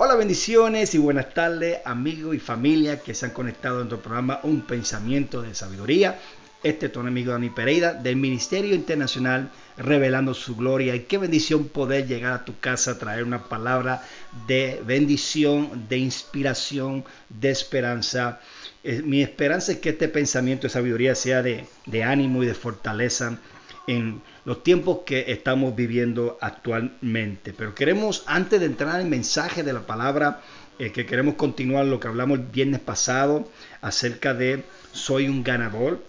Hola, bendiciones y buenas tardes, amigos y familia que se han conectado en nuestro programa Un Pensamiento de Sabiduría. Este es tu amigo Dani Pereira del Ministerio Internacional Revelando su Gloria. Y qué bendición poder llegar a tu casa a traer una palabra de bendición, de inspiración, de esperanza. Eh, mi esperanza es que este pensamiento de sabiduría sea de ánimo y de fortaleza en los tiempos que estamos viviendo actualmente. Pero queremos, antes de entrar en el mensaje de la palabra, eh, que queremos continuar lo que hablamos el viernes pasado acerca de soy un ganador.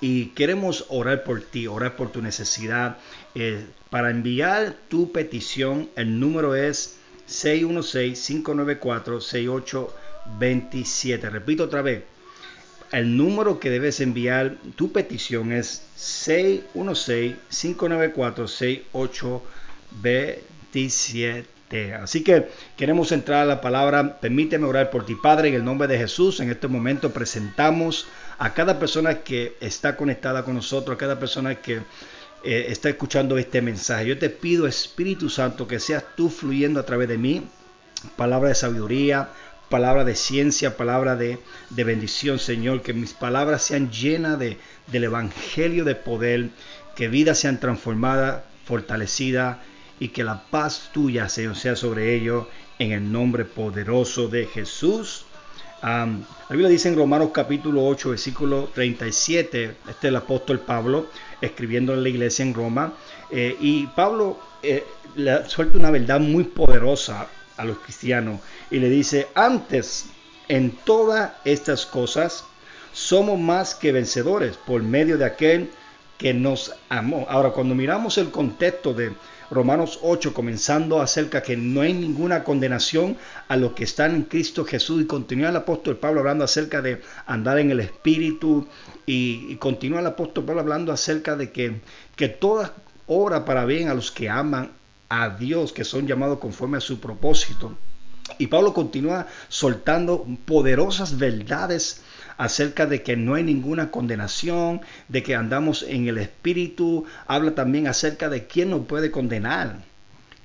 Y queremos orar por ti, orar por tu necesidad. Eh, para enviar tu petición, el número es 616-594-6827. Repito otra vez, el número que debes enviar tu petición es 616-594-6827. Así que queremos entrar a la palabra. Permíteme orar por ti, Padre, en el nombre de Jesús. En este momento presentamos a cada persona que está conectada con nosotros, a cada persona que eh, está escuchando este mensaje. Yo te pido, Espíritu Santo, que seas tú fluyendo a través de mí. Palabra de sabiduría, palabra de ciencia, palabra de, bendición, Señor, que mis palabras sean llenas de, del Evangelio de poder, que vidas sean transformadas, fortalecidas y que la paz tuya, Señor, sea sobre ellos en el nombre poderoso de Jesús. la Biblia dice en Romanos capítulo 8, versículo 37, este es el apóstol Pablo escribiendo en la iglesia en Roma, eh, y Pablo eh, le suelta una verdad muy poderosa a los cristianos y le dice, antes en todas estas cosas somos más que vencedores por medio de aquel que nos amó. Ahora, cuando miramos el contexto de Romanos 8, comenzando acerca que no hay ninguna condenación a los que están en Cristo Jesús, y continúa el apóstol Pablo hablando acerca de andar en el Espíritu, y, continúa el apóstol Pablo hablando acerca de que, que toda obra para bien a los que aman a Dios, que son llamados conforme a su propósito. Y Pablo continúa soltando poderosas verdades acerca de que no hay ninguna condenación, de que andamos en el Espíritu. Habla también acerca de quién nos puede condenar.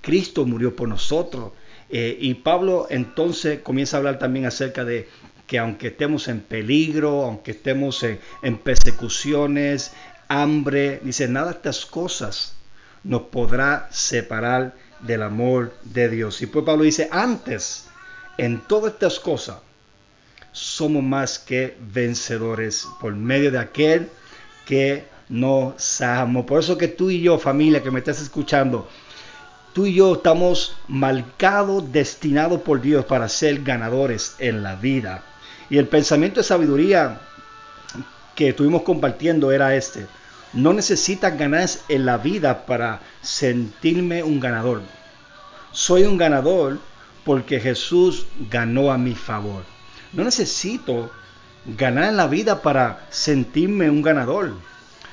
Cristo murió por nosotros. Eh, y Pablo entonces comienza a hablar también acerca de que aunque estemos en peligro, aunque estemos en, en persecuciones, hambre, dice, nada de estas cosas nos podrá separar del amor de Dios. Y pues Pablo dice, antes, en todas estas cosas, somos más que vencedores por medio de aquel que nos amó. Por eso que tú y yo, familia que me estás escuchando, tú y yo estamos marcados, destinados por Dios para ser ganadores en la vida. Y el pensamiento de sabiduría que estuvimos compartiendo era este. No necesitas ganar en la vida para sentirme un ganador. Soy un ganador porque Jesús ganó a mi favor. No necesito ganar en la vida para sentirme un ganador.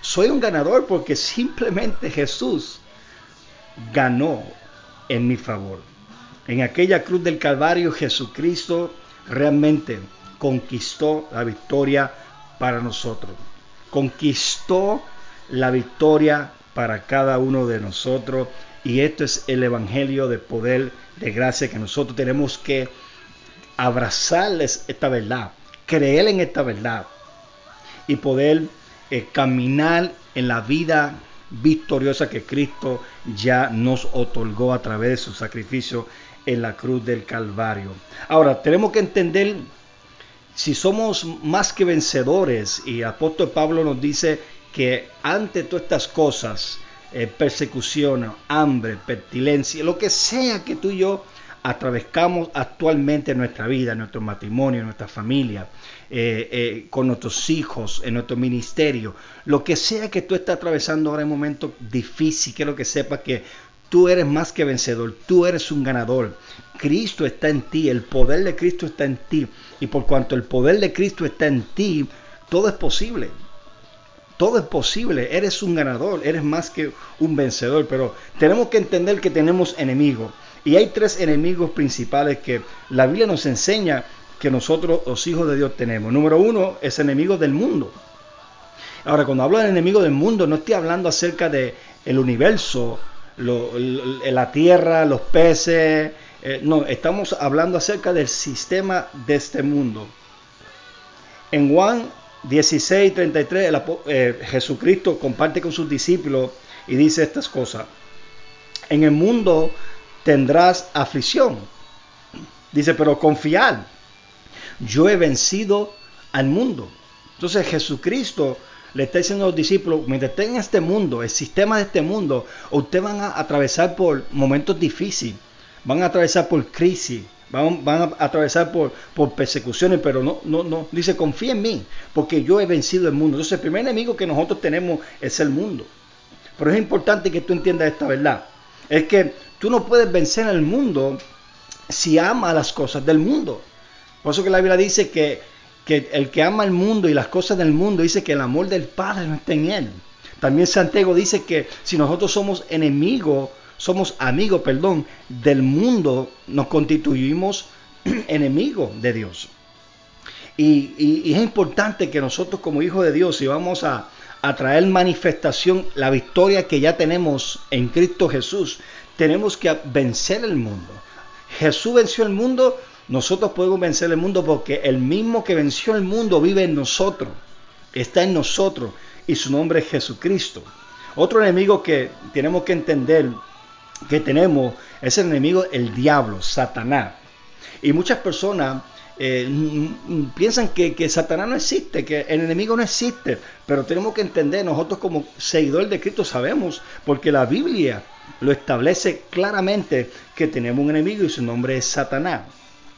Soy un ganador porque simplemente Jesús ganó en mi favor. En aquella cruz del Calvario Jesucristo realmente conquistó la victoria para nosotros. Conquistó la victoria para cada uno de nosotros. Y esto es el Evangelio de poder, de gracia, que nosotros tenemos que abrazarles esta verdad, creer en esta verdad y poder eh, caminar en la vida victoriosa que Cristo ya nos otorgó a través de su sacrificio en la cruz del Calvario. Ahora, tenemos que entender si somos más que vencedores, y apóstol Pablo nos dice que ante todas estas cosas, eh, persecución, hambre, pertinencia, lo que sea que tú y yo atravesamos actualmente en nuestra vida, en nuestro matrimonio, en nuestra familia, eh, eh, con nuestros hijos, en nuestro ministerio, lo que sea que tú estés atravesando ahora en un momento difícil, quiero que sepas que tú eres más que vencedor, tú eres un ganador. Cristo está en ti, el poder de Cristo está en ti. Y por cuanto el poder de Cristo está en ti, todo es posible. Todo es posible, eres un ganador, eres más que un vencedor, pero tenemos que entender que tenemos enemigos. Y hay tres enemigos principales que la Biblia nos enseña que nosotros, los hijos de Dios, tenemos. Número uno es enemigo del mundo. Ahora, cuando hablo de enemigo del mundo, no estoy hablando acerca de el universo, la tierra, los peces, eh, no, estamos hablando acerca del sistema de este mundo. En Juan 16, 33, eh, Jesucristo comparte con sus discípulos y dice estas cosas. En el mundo tendrás aflicción. Dice, pero confiad, yo he vencido al mundo. Entonces Jesucristo le está diciendo a los discípulos, mientras estén en este mundo, el sistema de este mundo, ustedes van a atravesar por momentos difíciles, van a atravesar por crisis, van, a atravesar por, persecuciones, pero no, no, no, dice, confía en mí, porque yo he vencido el mundo. Entonces el primer enemigo que nosotros tenemos es el mundo. Pero es importante que tú entiendas esta verdad. Es que tú no puedes vencer al mundo si amas las cosas del mundo. Por eso que la Biblia dice que que el que ama el mundo y las cosas del mundo dice que el amor del Padre no está en él. También Santiago dice que si nosotros somos enemigos, somos amigos, perdón, del mundo, nos constituimos enemigos de Dios. Y, es importante que nosotros como hijos de Dios, si vamos a, a traer manifestación la victoria que ya tenemos en Cristo Jesús, tenemos que vencer el mundo. Jesús venció el mundo nosotros podemos vencer el mundo porque el mismo que venció el mundo vive en nosotros, está en nosotros y su nombre es Jesucristo. Otro enemigo que tenemos que entender que tenemos es el enemigo, el diablo, Satanás. Y muchas personas eh, piensan que, que, Satanás no existe, que el enemigo no existe, pero tenemos que entender, nosotros como seguidores de Cristo sabemos, porque la Biblia lo establece claramente que tenemos un enemigo y su nombre es Satanás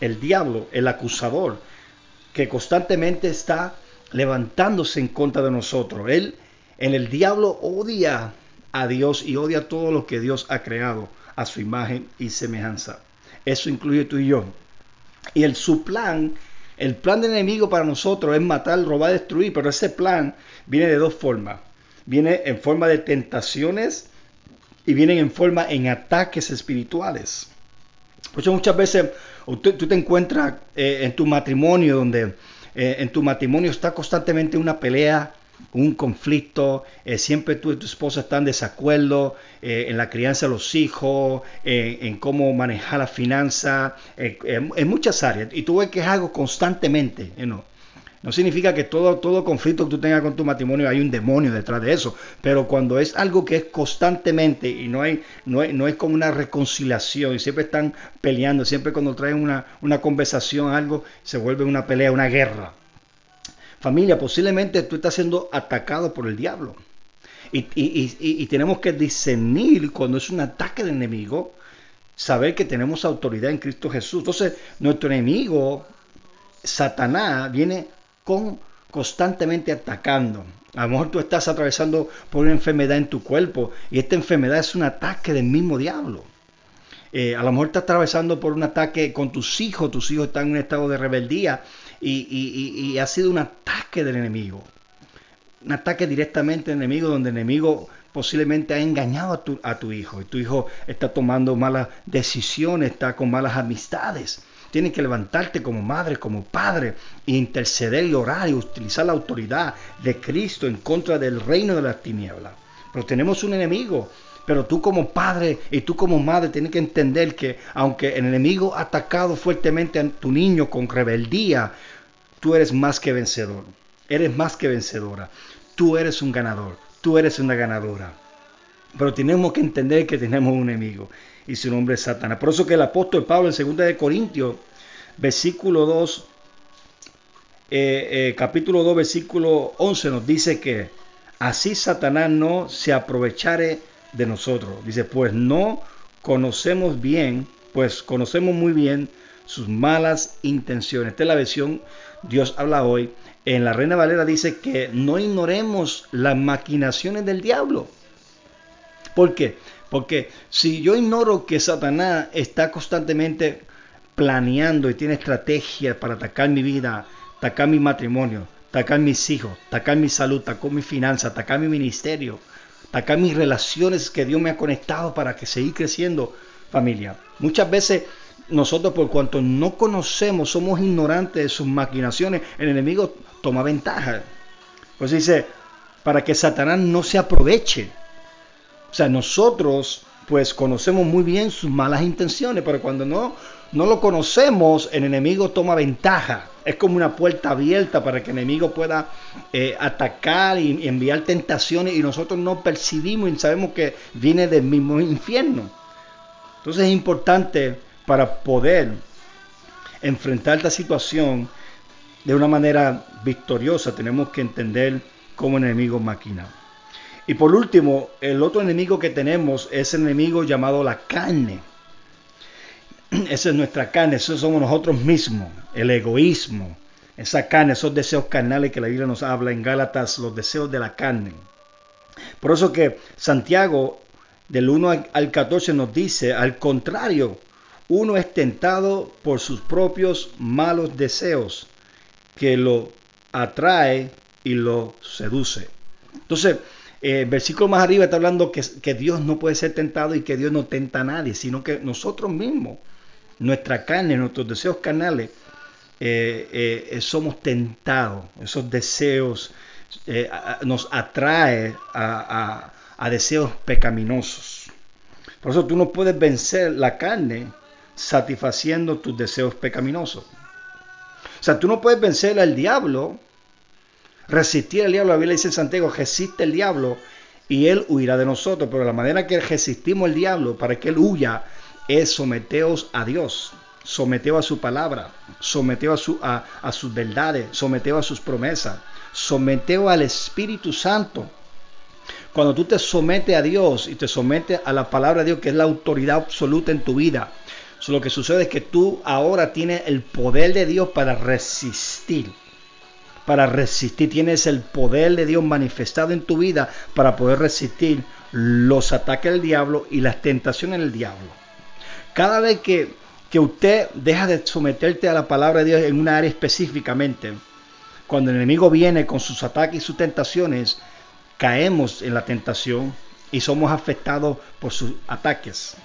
el diablo, el acusador, que constantemente está levantándose en contra de nosotros. Él, en el diablo, odia a Dios y odia todo lo que Dios ha creado a su imagen y semejanza. Eso incluye tú y yo. Y el, su plan, el plan del enemigo para nosotros es matar, robar, destruir, pero ese plan viene de dos formas. Viene en forma de tentaciones y viene en forma en ataques espirituales. muchas veces tú, te encuentras eh, en tu matrimonio donde eh, en tu matrimonio está constantemente una pelea, un conflicto, eh, siempre tú y tu esposa están en desacuerdo en la crianza de los hijos, en cómo manejar la finanza, en muchas áreas. Y tú ves que es algo constantemente, ¿no? No significa que todo, todo conflicto que tú tengas con tu matrimonio hay un demonio detrás de eso, pero cuando es algo que es constantemente y no, hay, no, no es como una reconciliación y siempre están peleando, siempre cuando traen una, una conversación, algo, se vuelve una pelea, una guerra. Familia, posiblemente tú estás siendo atacado por el diablo. Y, y, y, y, tenemos que discernir cuando es un ataque del enemigo, saber que tenemos autoridad en Cristo Jesús. Entonces, nuestro enemigo, Satanás, viene con constantemente atacando. A lo mejor tú estás atravesando por una enfermedad en tu cuerpo y esta enfermedad es un ataque del mismo diablo. Eh, a lo mejor estás atravesando por un ataque con tus hijos, tus hijos están en un estado de rebeldía y, ha sido un ataque del enemigo. Un ataque directamente del enemigo donde el enemigo posiblemente ha engañado a tu, a tu hijo y tu hijo está tomando malas decisiones, está con malas amistades. Tienes que levantarte como madre, como padre, e interceder y orar y utilizar la autoridad de Cristo en contra del reino de las tinieblas. Pero tenemos un enemigo. Pero tú como padre y tú como madre tienes que entender que aunque el enemigo ha atacado fuertemente a tu niño con rebeldía, tú eres más que vencedor. Eres más que vencedora. Tú eres un ganador. Tú eres una ganadora. Pero tenemos que entender que tenemos un enemigo y su nombre es Satanás. Por eso que el apóstol Pablo en 2 de Corintios, versículo 2, eh, eh, capítulo 2, versículo 11 nos dice que así Satanás no se aprovechare de nosotros. Dice, pues no conocemos bien, pues conocemos muy bien sus malas intenciones. Esta es la versión Dios habla hoy. En la Reina Valera dice que no ignoremos las maquinaciones del diablo. ¿Por qué? Porque si yo ignoro que Satanás está constantemente planeando y tiene estrategias para atacar mi vida, atacar mi matrimonio, atacar mis hijos, atacar mi salud, atacar mi finanzas, atacar mi ministerio, atacar mis relaciones que Dios me ha conectado para que seguir creciendo, familia. Muchas veces nosotros por cuanto no conocemos, somos ignorantes de sus maquinaciones, el enemigo toma ventaja. Pues dice, para que Satanás no se aproveche. O sea, nosotros pues conocemos muy bien sus malas intenciones, pero cuando no, no lo conocemos, el enemigo toma ventaja. Es como una puerta abierta para que el enemigo pueda eh, atacar y enviar tentaciones y nosotros no percibimos y sabemos que viene del mismo infierno. Entonces es importante para poder enfrentar esta situación de una manera victoriosa, tenemos que entender cómo el enemigo maquina. Y por último, el otro enemigo que tenemos es el enemigo llamado la carne. Esa es nuestra carne, eso somos nosotros mismos, el egoísmo, esa carne, esos deseos carnales que la Biblia nos habla en Gálatas, los deseos de la carne. Por eso que Santiago del 1 al 14 nos dice, al contrario, uno es tentado por sus propios malos deseos, que lo atrae y lo seduce. Entonces, eh, versículo más arriba está hablando que, Dios no puede ser tentado y que Dios no tenta a nadie, sino que nosotros mismos, nuestra carne, nuestros deseos carnales, eh, eh, somos tentados. Esos deseos nos atrae a, a deseos pecaminosos. Por eso tú no puedes vencer la carne satisfaciendo tus deseos pecaminosos. O sea, tú no puedes vencer al diablo resistir al diablo. La Biblia dice en Santiago, resiste el diablo y él huirá de nosotros. Pero la manera que resistimos al diablo para que él huya es someteos a Dios, someteos a su palabra, someteos a, su, a, sus verdades, someteos a sus promesas, someteos al Espíritu Santo. Cuando tú te sometes a Dios y te sometes a la palabra de Dios, que es la autoridad absoluta en tu vida, lo que sucede es que tú ahora tienes el poder de Dios para resistir para resistir. Tienes el poder de Dios manifestado en tu vida para poder resistir los ataques del diablo y las tentaciones del diablo. Cada vez que, que usted deja de someterte a la palabra de Dios en una área específicamente, cuando el enemigo viene con sus ataques y sus tentaciones, caemos en la tentación y somos afectados por sus ataques.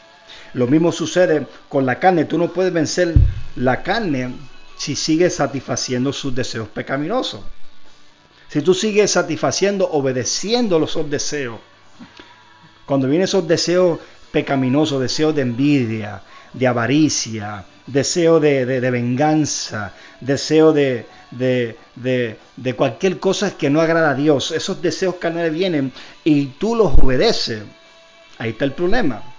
Lo mismo sucede con la carne. Tú no puedes vencer la carne si sigues satisfaciendo sus deseos pecaminosos. Si tú sigues satisfaciendo, obedeciendo los deseos, cuando vienen esos deseos pecaminosos, deseos de envidia, de avaricia, deseo de, venganza, deseo de, de, cualquier cosa que no agrada a Dios, esos deseos carnales vienen y tú los obedeces, ahí está el problema.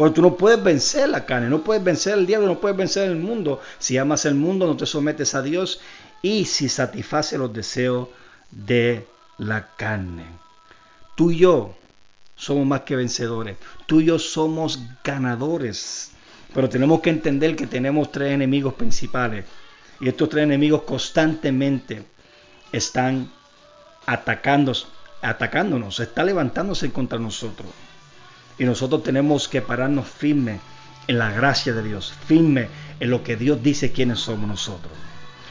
Porque tú no puedes vencer la carne, no puedes vencer el diablo, no puedes vencer el mundo. Si amas el mundo, no te sometes a Dios y si satisface los deseos de la carne. Tú y yo somos más que vencedores. Tú y yo somos ganadores. Pero tenemos que entender que tenemos tres enemigos principales. Y estos tres enemigos constantemente están atacándonos, atacándonos, está levantándose contra nosotros. Y nosotros tenemos que pararnos firme en la gracia de Dios, firme en lo que Dios dice quiénes somos nosotros.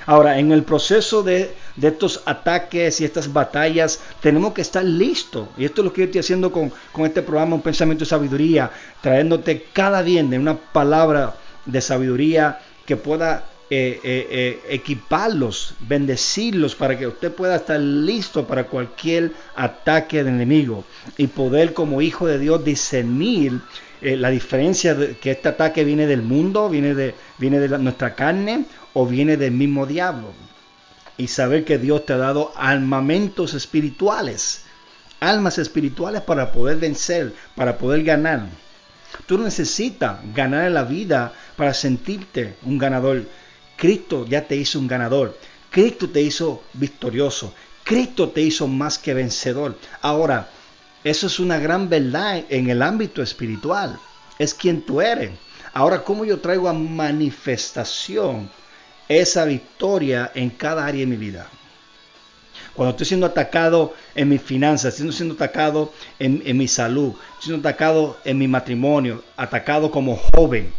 Ahora, en el proceso de, estos ataques y estas batallas, tenemos que estar listos. Y esto es lo que yo estoy haciendo con, este programa, un pensamiento de sabiduría, trayéndote cada día de una palabra de sabiduría que pueda eh, eh, eh, equiparlos, bendecirlos para que usted pueda estar listo para cualquier ataque del enemigo y poder como hijo de Dios discernir la diferencia de que este ataque viene del mundo, viene de, viene de nuestra carne o viene del mismo diablo. Y saber que Dios te ha dado armamentos espirituales, almas espirituales para poder vencer, para poder ganar. Tú necesitas ganar en la vida para sentirte un ganador. Cristo ya te hizo un ganador. Cristo te hizo victorioso. Cristo te hizo más que vencedor. Ahora, eso es una gran verdad en el ámbito espiritual. Es quien tú eres. Ahora, ¿cómo yo traigo a manifestación esa victoria en cada área de mi vida? Cuando estoy siendo atacado en mis finanzas, estoy siendo atacado en, mi salud, estoy siendo atacado en mi matrimonio, atacado como joven.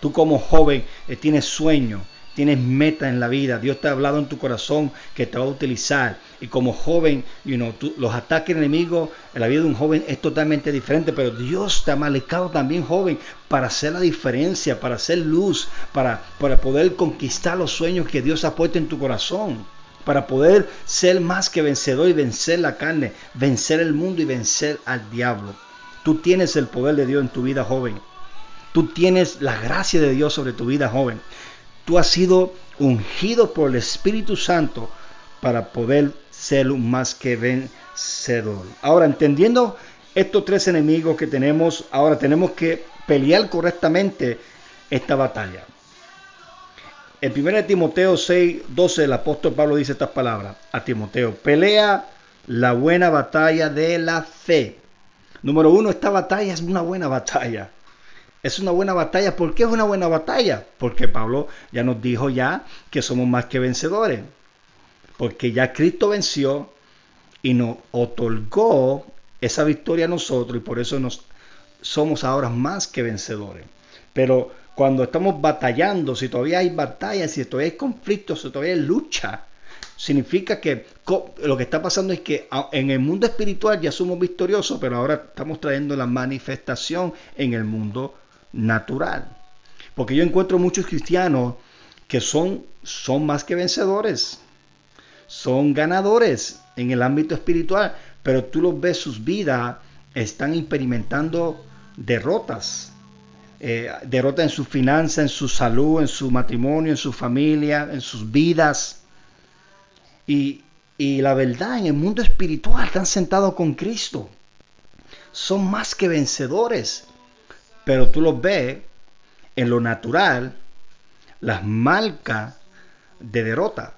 Tú como joven eh, tienes sueño, tienes meta en la vida, Dios te ha hablado en tu corazón que te va a utilizar. Y como joven, you know, los ataques enemigos en la vida de un joven es totalmente diferente, pero Dios te ha malecado también joven para hacer la diferencia, para hacer luz, para, para poder conquistar los sueños que Dios ha puesto en tu corazón, para poder ser más que vencedor y vencer la carne, vencer el mundo y vencer al diablo. Tú tienes el poder de Dios en tu vida joven. Tú tienes la gracia de Dios sobre tu vida joven. Tú has sido ungido por el Espíritu Santo para poder ser más que vencedor. Ahora, entendiendo estos tres enemigos que tenemos, ahora tenemos que pelear correctamente esta batalla. En 1 Timoteo 6, 12, el apóstol Pablo dice estas palabras a Timoteo: pelea la buena batalla de la fe. Número uno, esta batalla es una buena batalla. Es una buena batalla. ¿Por qué es una buena batalla? Porque Pablo ya nos dijo ya que somos más que vencedores. Porque ya Cristo venció y nos otorgó esa victoria a nosotros y por eso nos somos ahora más que vencedores. Pero cuando estamos batallando, si todavía hay batallas, si todavía hay conflictos, si todavía hay lucha, significa que lo que está pasando es que en el mundo espiritual ya somos victoriosos, pero ahora estamos trayendo la manifestación en el mundo natural. Porque yo encuentro muchos cristianos que son, son más que vencedores, son ganadores en el ámbito espiritual, pero tú los ves, sus vidas están experimentando derrotas. Eh, derrotas en su finanza, en su salud, en su matrimonio, en su familia, en sus vidas. Y, y la verdad, en el mundo espiritual están sentados con Cristo. Son más que vencedores. Pero tú los ves en lo natural, las marcas de derrota,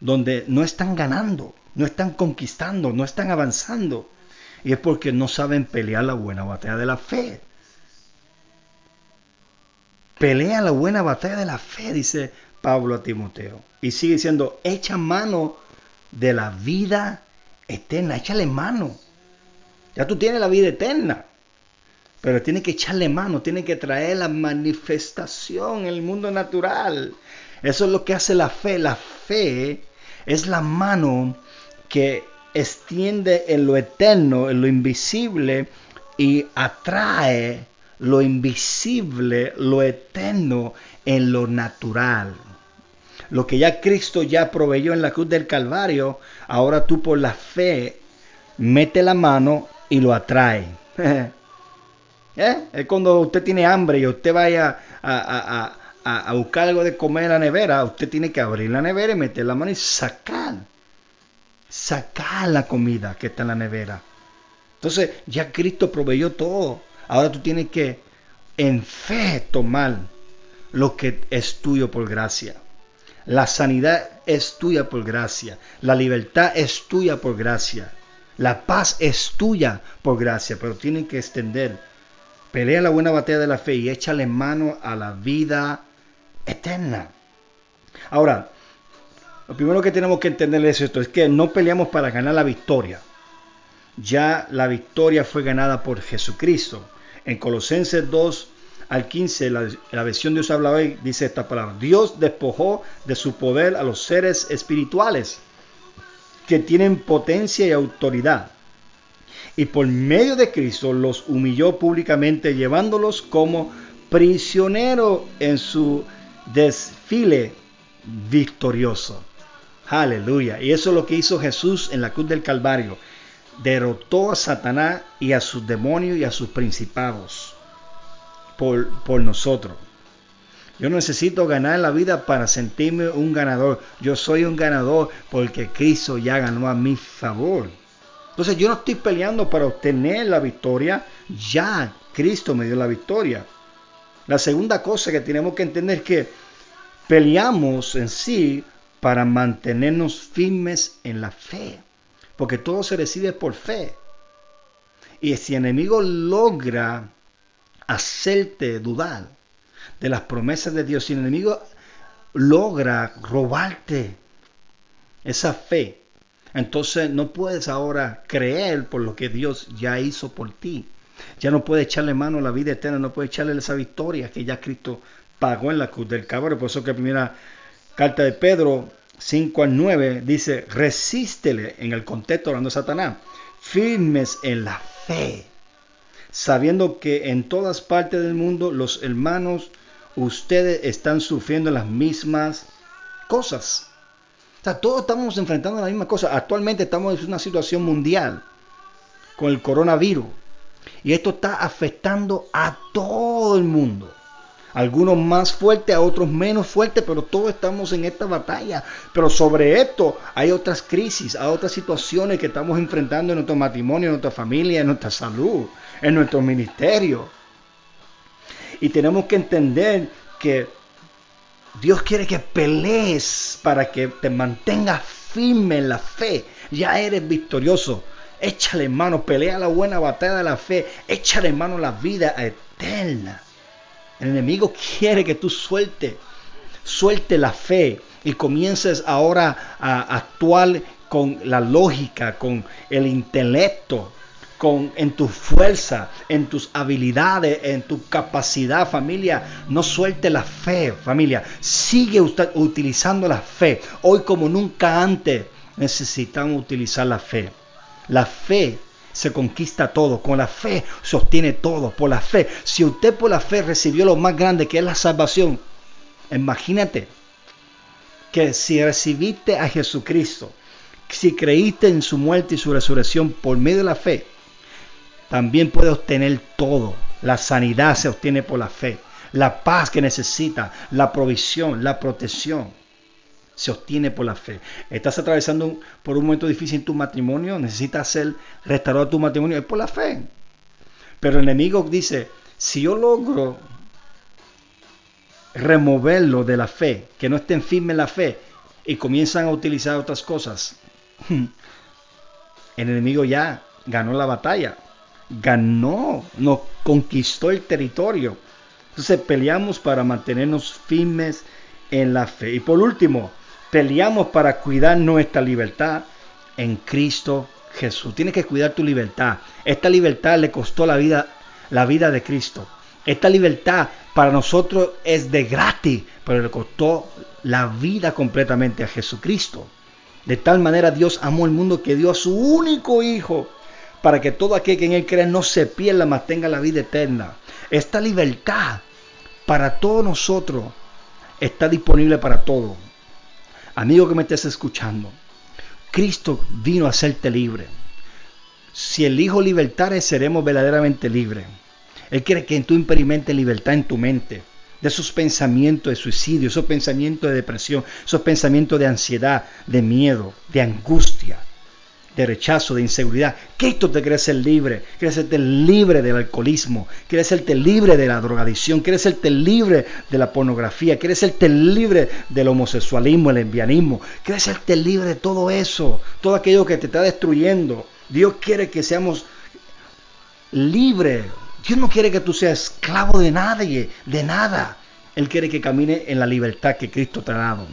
donde no están ganando, no están conquistando, no están avanzando. Y es porque no saben pelear la buena batalla de la fe. Pelea la buena batalla de la fe, dice Pablo a Timoteo. Y sigue diciendo, echa mano de la vida eterna, échale mano. Ya tú tienes la vida eterna. Pero tiene que echarle mano, tiene que traer la manifestación en el mundo natural. Eso es lo que hace la fe. La fe es la mano que extiende en lo eterno, en lo invisible y atrae lo invisible, lo eterno en lo natural. Lo que ya Cristo ya proveyó en la cruz del Calvario, ahora tú por la fe mete la mano y lo atrae. ¿Eh? Es cuando usted tiene hambre y usted vaya a, a, buscar algo de comer en la nevera, usted tiene que abrir la nevera y meter la mano y sacar, sacar la comida que está en la nevera. Entonces ya Cristo proveyó todo. Ahora tú tienes que en fe tomar lo que es tuyo por gracia. La sanidad es tuya por gracia. La libertad es tuya por gracia. La paz es tuya por gracia, pero tienen que extender Pelea la buena batalla de la fe y échale mano a la vida eterna. Ahora, lo primero que tenemos que entender es esto, es que no peleamos para ganar la victoria. Ya la victoria fue ganada por Jesucristo. En Colosenses 2 al 15, la, la versión de Dios habla hoy, dice esta palabra. Dios despojó de su poder a los seres espirituales que tienen potencia y autoridad y por medio de Cristo los humilló públicamente llevándolos como prisioneros en su desfile victorioso. Aleluya. Y eso es lo que hizo Jesús en la cruz del Calvario. Derrotó a Satanás y a sus demonios y a sus principados por, por nosotros. Yo necesito ganar la vida para sentirme un ganador. Yo soy un ganador porque Cristo ya ganó a mi favor. Entonces yo no estoy peleando para obtener la victoria, ya Cristo me dio la victoria. La segunda cosa que tenemos que entender es que peleamos en sí para mantenernos firmes en la fe, porque todo se recibe por fe. Y si el enemigo logra hacerte dudar de las promesas de Dios, si el enemigo logra robarte esa fe, entonces no puedes ahora creer por lo que Dios ya hizo por ti. Ya no puedes echarle mano a la vida eterna, no puedes echarle esa victoria que ya Cristo pagó en la cruz del Calvario. Por eso que primera carta de Pedro 5 al 9 dice, resístele en el contexto hablando de Satanás, firmes en la fe, sabiendo que en todas partes del mundo los hermanos, ustedes están sufriendo las mismas cosas todos estamos enfrentando la misma cosa. Actualmente estamos en una situación mundial con el coronavirus. Y esto está afectando a todo el mundo. Algunos más fuertes, a otros menos fuertes, pero todos estamos en esta batalla. Pero sobre esto hay otras crisis, hay otras situaciones que estamos enfrentando en nuestro matrimonio, en nuestra familia, en nuestra salud, en nuestro ministerio. Y tenemos que entender que Dios quiere que pelees para que te mantengas firme en la fe. Ya eres victorioso. Échale mano, pelea la buena batalla de la fe. Échale mano la vida eterna. El enemigo quiere que tú suelte, suelte la fe y comiences ahora a actuar con la lógica, con el intelecto, con, en tu fuerza, en tus habilidades, en tu capacidad, familia. No suelte la fe, familia. Sigue usted utilizando la fe. Hoy como nunca antes necesitamos utilizar la fe. La fe se conquista todo. Con la fe se obtiene todo. Por la fe. Si usted por la fe recibió lo más grande que es la salvación, imagínate que si recibiste a Jesucristo, si creíste en su muerte y su resurrección por medio de la fe, también puede obtener todo. La sanidad se obtiene por la fe. La paz que necesita, la provisión, la protección, se obtiene por la fe. Estás atravesando por un momento difícil en tu matrimonio, necesitas ser restaurado tu matrimonio, es por la fe. Pero el enemigo dice, si yo logro removerlo de la fe, que no estén firmes en la fe, y comienzan a utilizar otras cosas, el enemigo ya ganó la batalla ganó, nos conquistó el territorio. Entonces peleamos para mantenernos firmes en la fe. Y por último, peleamos para cuidar nuestra libertad en Cristo Jesús. Tienes que cuidar tu libertad. Esta libertad le costó la vida, la vida de Cristo. Esta libertad para nosotros es de gratis, pero le costó la vida completamente a Jesucristo. De tal manera Dios amó el mundo que dio a su único Hijo para que todo aquel que en él cree no se pierda, mas tenga la vida eterna. Esta libertad para todos nosotros está disponible para todos. Amigo que me estés escuchando, Cristo vino a hacerte libre. Si el Hijo libertare, seremos verdaderamente libres. Él quiere que tú experimentes libertad en tu mente de esos pensamientos de suicidio, esos pensamientos de depresión, esos pensamientos de ansiedad, de miedo, de angustia de rechazo, de inseguridad. Cristo te quiere ser libre, quiere hacerte libre del alcoholismo, quiere hacerte libre de la drogadicción, quiere hacerte libre de la pornografía, quiere hacerte libre del homosexualismo, el envianismo, quiere hacerte libre de todo eso, todo aquello que te está destruyendo. Dios quiere que seamos libres. Dios no quiere que tú seas esclavo de nadie, de nada. Él quiere que camine en la libertad que Cristo te ha dado.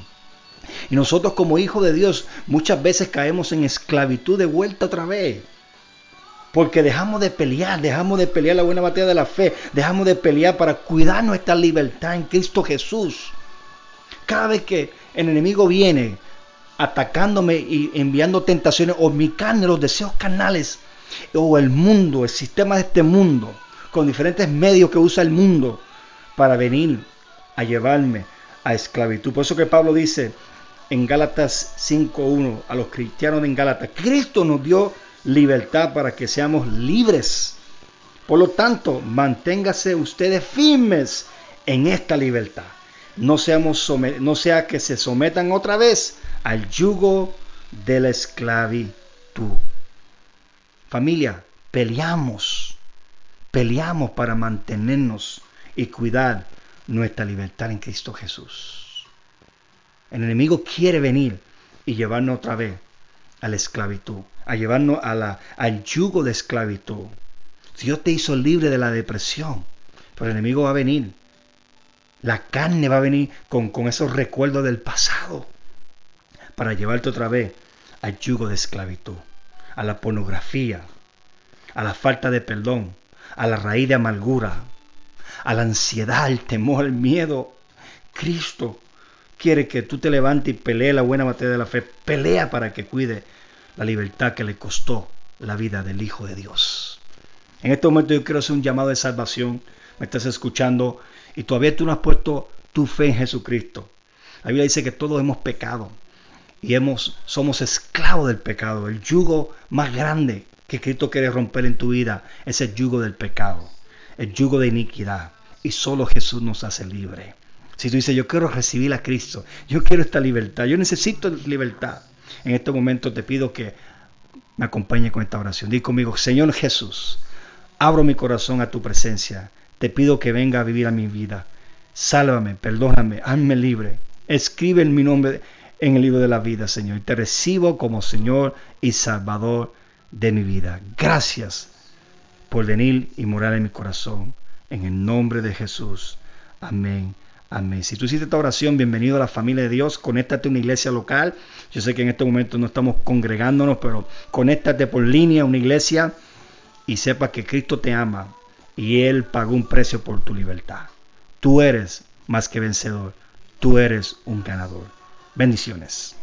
Y nosotros como hijos de Dios muchas veces caemos en esclavitud de vuelta otra vez. Porque dejamos de pelear, dejamos de pelear la buena batalla de la fe, dejamos de pelear para cuidar nuestra libertad en Cristo Jesús. Cada vez que el enemigo viene atacándome y enviando tentaciones, o mi carne, los deseos carnales, o el mundo, el sistema de este mundo, con diferentes medios que usa el mundo para venir a llevarme a esclavitud. Por eso que Pablo dice, en Gálatas 5.1 a los cristianos en Gálatas. Cristo nos dio libertad para que seamos libres. Por lo tanto, manténgase ustedes firmes en esta libertad. No, seamos no sea que se sometan otra vez al yugo de la esclavitud. Familia, peleamos, peleamos para mantenernos y cuidar nuestra libertad en Cristo Jesús. El enemigo quiere venir y llevarnos otra vez a la esclavitud, a llevarnos a la, al yugo de esclavitud. Dios te hizo libre de la depresión, pero el enemigo va a venir. La carne va a venir con, esos recuerdos del pasado para llevarte otra vez al yugo de esclavitud, a la pornografía, a la falta de perdón, a la raíz de amargura, a la ansiedad, el temor, el miedo. Cristo quiere que tú te levantes y pelees la buena batalla de la fe. Pelea para que cuide la libertad que le costó la vida del Hijo de Dios. En este momento yo quiero hacer un llamado de salvación. Me estás escuchando y todavía tú no has puesto tu fe en Jesucristo. La Biblia dice que todos hemos pecado y hemos, somos esclavos del pecado. El yugo más grande que Cristo quiere romper en tu vida ese yugo del pecado, el yugo de iniquidad. Y solo Jesús nos hace libre. Si tú dices, yo quiero recibir a Cristo, yo quiero esta libertad, yo necesito libertad, en este momento te pido que me acompañe con esta oración. Di conmigo, Señor Jesús, abro mi corazón a tu presencia. Te pido que venga a vivir a mi vida. Sálvame, perdóname, hazme libre. Escribe en mi nombre en el libro de la vida, Señor. Te recibo como Señor y Salvador de mi vida. Gracias por venir y morar en mi corazón. En el nombre de Jesús. Amén. Amén. Si tú hiciste esta oración, bienvenido a la familia de Dios. Conéctate a una iglesia local. Yo sé que en este momento no estamos congregándonos, pero conéctate por línea a una iglesia y sepa que Cristo te ama y Él pagó un precio por tu libertad. Tú eres más que vencedor. Tú eres un ganador. Bendiciones.